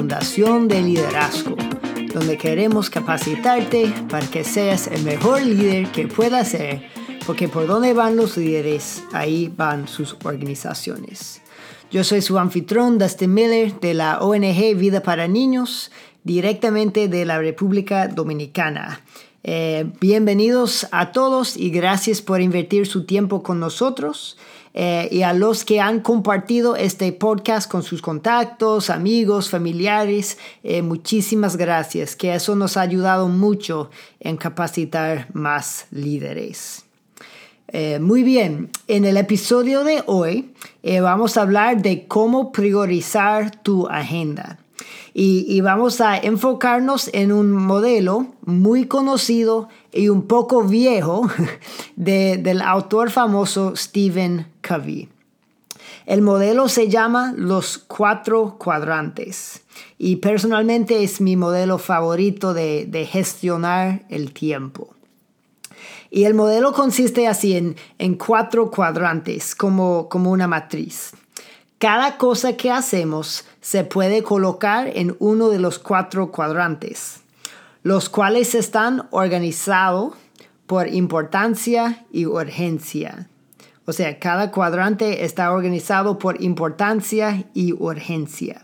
Fundación de Liderazgo, donde queremos capacitarte para que seas el mejor líder que puedas ser, porque por donde van los líderes, ahí van sus organizaciones. Yo soy su anfitrión, Dustin Miller, de la ONG Vida para Niños, directamente de la República Dominicana. Eh, bienvenidos a todos y gracias por invertir su tiempo con nosotros. Eh, y a los que han compartido este podcast con sus contactos, amigos, familiares, eh, muchísimas gracias, que eso nos ha ayudado mucho en capacitar más líderes. Eh, muy bien, en el episodio de hoy vamos a hablar de cómo priorizar tu agenda. Y, vamos a enfocarnos en un modelo muy conocido y un poco viejo del autor famoso Stephen Covey. El modelo se llama los cuatro cuadrantes y personalmente es mi modelo favorito de, gestionar el tiempo. Y el modelo consiste así en, en cuatro cuadrantes, como, como una matriz. Cada cosa que hacemos se puede colocar en uno de los cuatro cuadrantes, los cuales están organizados por importancia y urgencia. O sea, cada cuadrante está organizado por importancia y urgencia.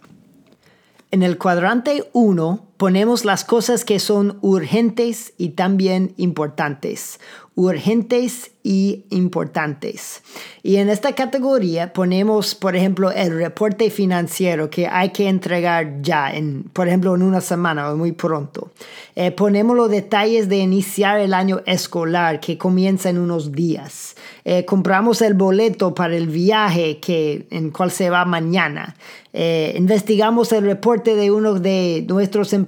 En el cuadrante 1 ponemos las cosas que son urgentes y también importantes urgentes y importantes. Y en esta categoría ponemos, por ejemplo, el reporte financiero que hay que entregar ya, en, por ejemplo, en una semana o muy pronto. Eh, ponemos los detalles de iniciar el año escolar que comienza en unos días. Eh, compramos el boleto para el viaje que, en cual se va mañana. Eh, investigamos el reporte de uno de nuestros empleados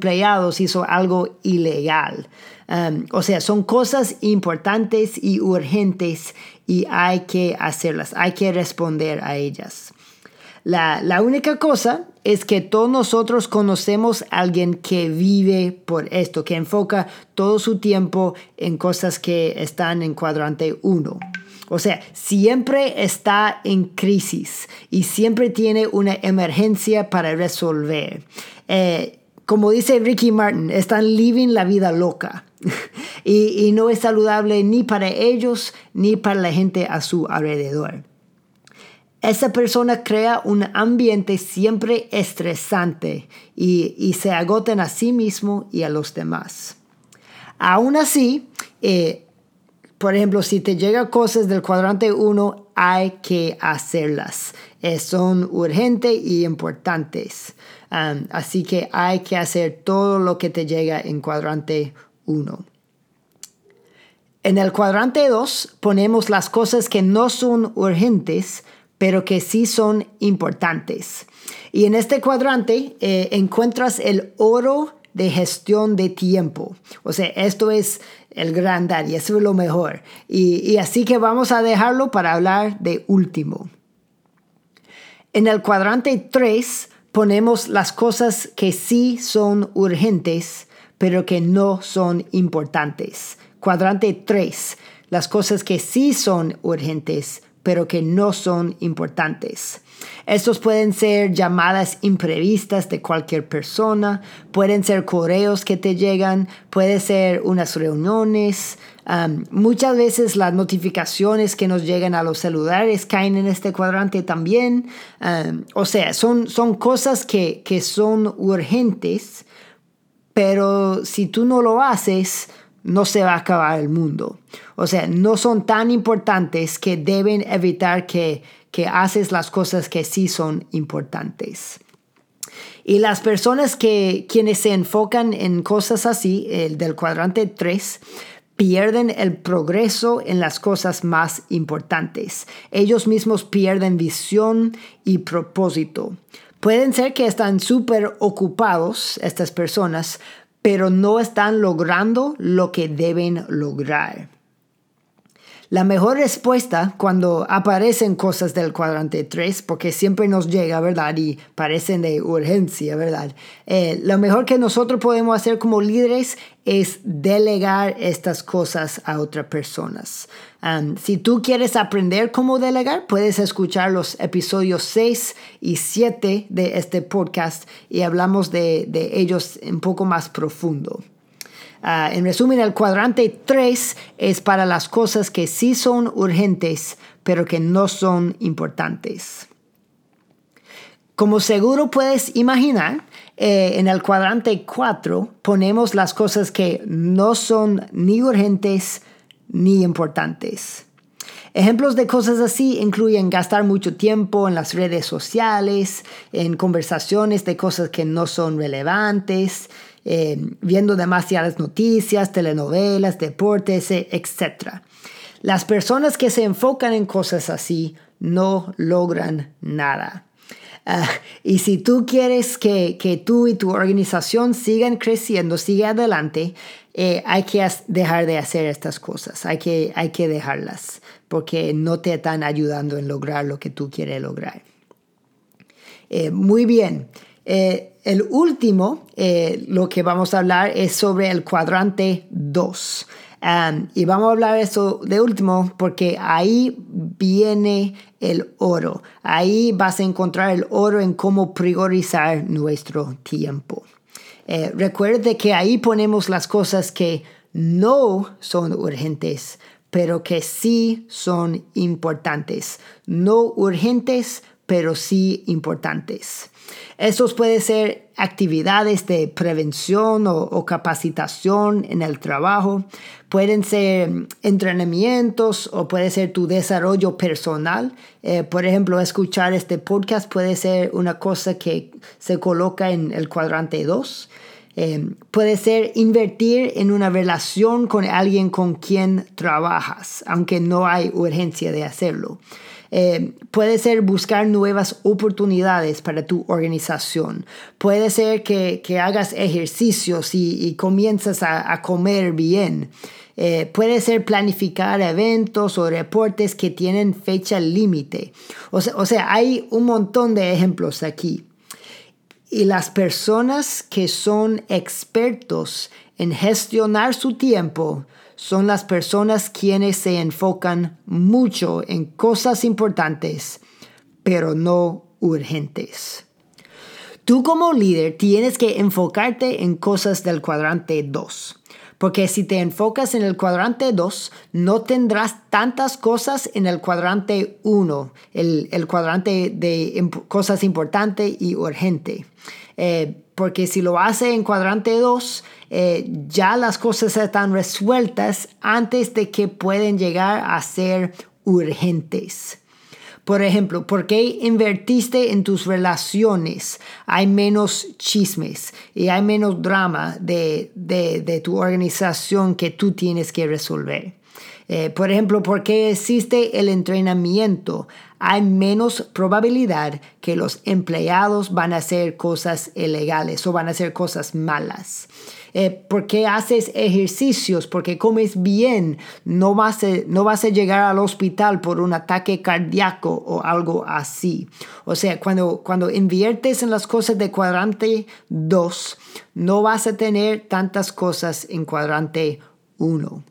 hizo algo ilegal. Um, o sea, son cosas importantes y urgentes y hay que hacerlas, hay que responder a ellas. La, la, única cosa es que todos nosotros conocemos a alguien que vive por esto, que enfoca todo su tiempo en cosas que están en cuadrante 1. O sea, siempre está en crisis y siempre tiene una emergencia para resolver. Eh, como dice Ricky Martin, están living la vida loca. y, no es saludable ni para ellos ni para la gente a su alrededor. Esa persona crea un ambiente siempre estresante y, se agotan a sí mismo y a los demás. Aún así, eh, por ejemplo, si te llegan cosas del cuadrante 1, hay que hacerlas. Eh, son urgentes y importantes. Así que hay que hacer todo lo que te llega en cuadrante 1. En el cuadrante 2 ponemos las cosas que no son urgentes, pero que sí son importantes. Y en este cuadrante eh, encuentras el oro de gestión de tiempo. O sea, esto es el gran y eso es lo mejor. Y, y así que vamos a dejarlo para hablar de último. En el cuadrante 3 ponemos las cosas que sí son urgentes, pero que no son importantes. Cuadrante 3, las cosas que sí son urgentes, pero que no son importantes. Estos pueden ser llamadas imprevistas de cualquier persona, pueden ser correos que te llegan, puede ser unas reuniones. muchas veces las notificaciones que nos llegan a los celulares caen en este cuadrante también. o sea, son, son cosas que, que son urgentes, pero si tú no lo haces, no se va a acabar el mundo. O sea, no son tan importantes que deben evitar que, que haces las cosas que sí son importantes. Y las personas que quienes se enfocan en cosas así, el del cuadrante 3, pierden el progreso en las cosas más importantes. Ellos mismos pierden visión y propósito. Pueden ser que están súper ocupados estas personas, pero no están logrando lo que deben lograr. La mejor respuesta cuando aparecen cosas del cuadrante 3, porque siempre nos llega, ¿verdad? Y parecen de urgencia, ¿verdad? Eh, lo mejor que nosotros podemos hacer como líderes es delegar estas cosas a otras personas. Um, si tú quieres aprender cómo delegar, puedes escuchar los episodios 6 y 7 de este podcast y hablamos de, de ellos un poco más profundo. Ah, en resumen, el cuadrante 3 es para las cosas que sí son urgentes, pero que no son importantes. Como seguro puedes imaginar, eh, en el cuadrante 4 ponemos las cosas que no son ni urgentes ni importantes. Ejemplos de cosas así incluyen gastar mucho tiempo en las redes sociales, en conversaciones de cosas que no son relevantes, eh, viendo demasiadas noticias, telenovelas, deportes, eh, etc. Las personas que se enfocan en cosas así no logran nada. Ah, y si tú quieres que, que, tú y tu organización sigan creciendo, siga adelante, eh, hay que dejar de hacer estas cosas, hay que, hay que dejarlas, porque no te están ayudando en lograr lo que tú quieres lograr. muy bien, eh, el último, eh, lo que vamos a hablar es sobre el cuadrante 2. Um, y vamos a hablar eso de último porque ahí viene el oro. Ahí vas a encontrar el oro en cómo priorizar nuestro tiempo. Eh, recuerde que ahí ponemos las cosas que no son urgentes, pero que sí son importantes. No urgentes, pero sí importantes. Estos pueden ser actividades de prevención o, capacitación en el trabajo, pueden ser entrenamientos o puede ser tu desarrollo personal. Eh, por ejemplo, escuchar este podcast puede ser una cosa que se coloca en el cuadrante 2. Eh, puede ser invertir en una relación con alguien con quien trabajas, aunque no hay urgencia de hacerlo. Eh, puede ser buscar nuevas oportunidades para tu organización. Puede ser que, hagas ejercicios y, y comienzas a, comer bien. Eh, puede ser planificar eventos o reportes que tienen fecha límite. O sea, o sea, hay un montón de ejemplos aquí. Y las personas que son expertos en gestionar su tiempo son las personas quienes se enfocan mucho en cosas importantes, pero no urgentes. Tú como líder tienes que enfocarte en cosas del cuadrante 2. Porque si te enfocas en el cuadrante 2, no tendrás tantas cosas en el cuadrante 1, el, cuadrante de cosas importantes y urgente. Eh, porque si lo hace en cuadrante 2, eh, ya las cosas están resueltas antes de que pueden llegar a ser urgentes. Por ejemplo, ¿por qué invertiste en tus relaciones? Hay menos chismes y hay menos drama de, de, tu organización que tú tienes que resolver. Eh, por ejemplo, ¿por qué existe el entrenamiento? Hay menos probabilidad que los empleados van a hacer cosas ilegales o van a hacer cosas malas. Eh, porque haces ejercicios, porque comes bien, no vas, a, no vas a llegar al hospital por un ataque cardíaco o algo así. O sea, cuando, cuando inviertes en las cosas de cuadrante 2, no vas a tener tantas cosas en cuadrante 1.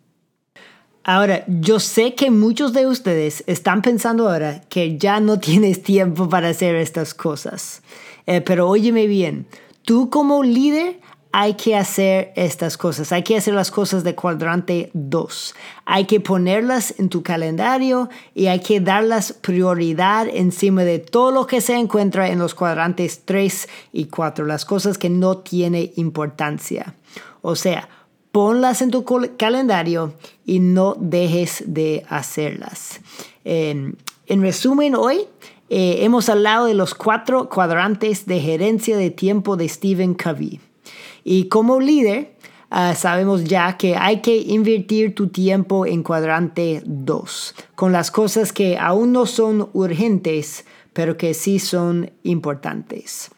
Ahora, yo sé que muchos de ustedes están pensando ahora que ya no tienes tiempo para hacer estas cosas. Eh, pero óyeme bien, tú como líder hay que hacer estas cosas, hay que hacer las cosas de cuadrante 2, hay que ponerlas en tu calendario y hay que darlas prioridad encima de todo lo que se encuentra en los cuadrantes 3 y 4, las cosas que no tienen importancia. O sea, ponlas en tu calendario y no dejes de hacerlas. en resumen, hoy eh, hemos hablado de los cuatro cuadrantes de gerencia de tiempo de Stephen Covey. Y como líder, ah, sabemos ya que hay que invertir tu tiempo en cuadrante 2, con las cosas que aún no son urgentes, pero que sí son importantes.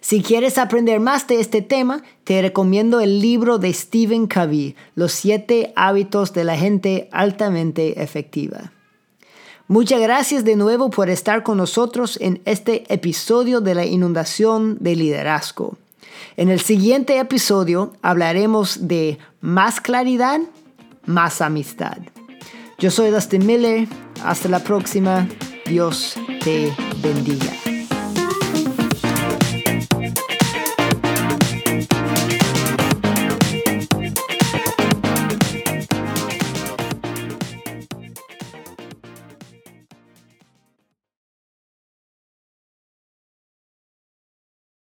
Si quieres aprender más de este tema, te recomiendo el libro de Stephen Covey, Los siete hábitos de la gente altamente efectiva. Muchas gracias de nuevo por estar con nosotros en este episodio de la inundación de liderazgo. En el siguiente episodio hablaremos de más claridad, más amistad. Yo soy Dustin Miller. Hasta la próxima. Dios te bendiga.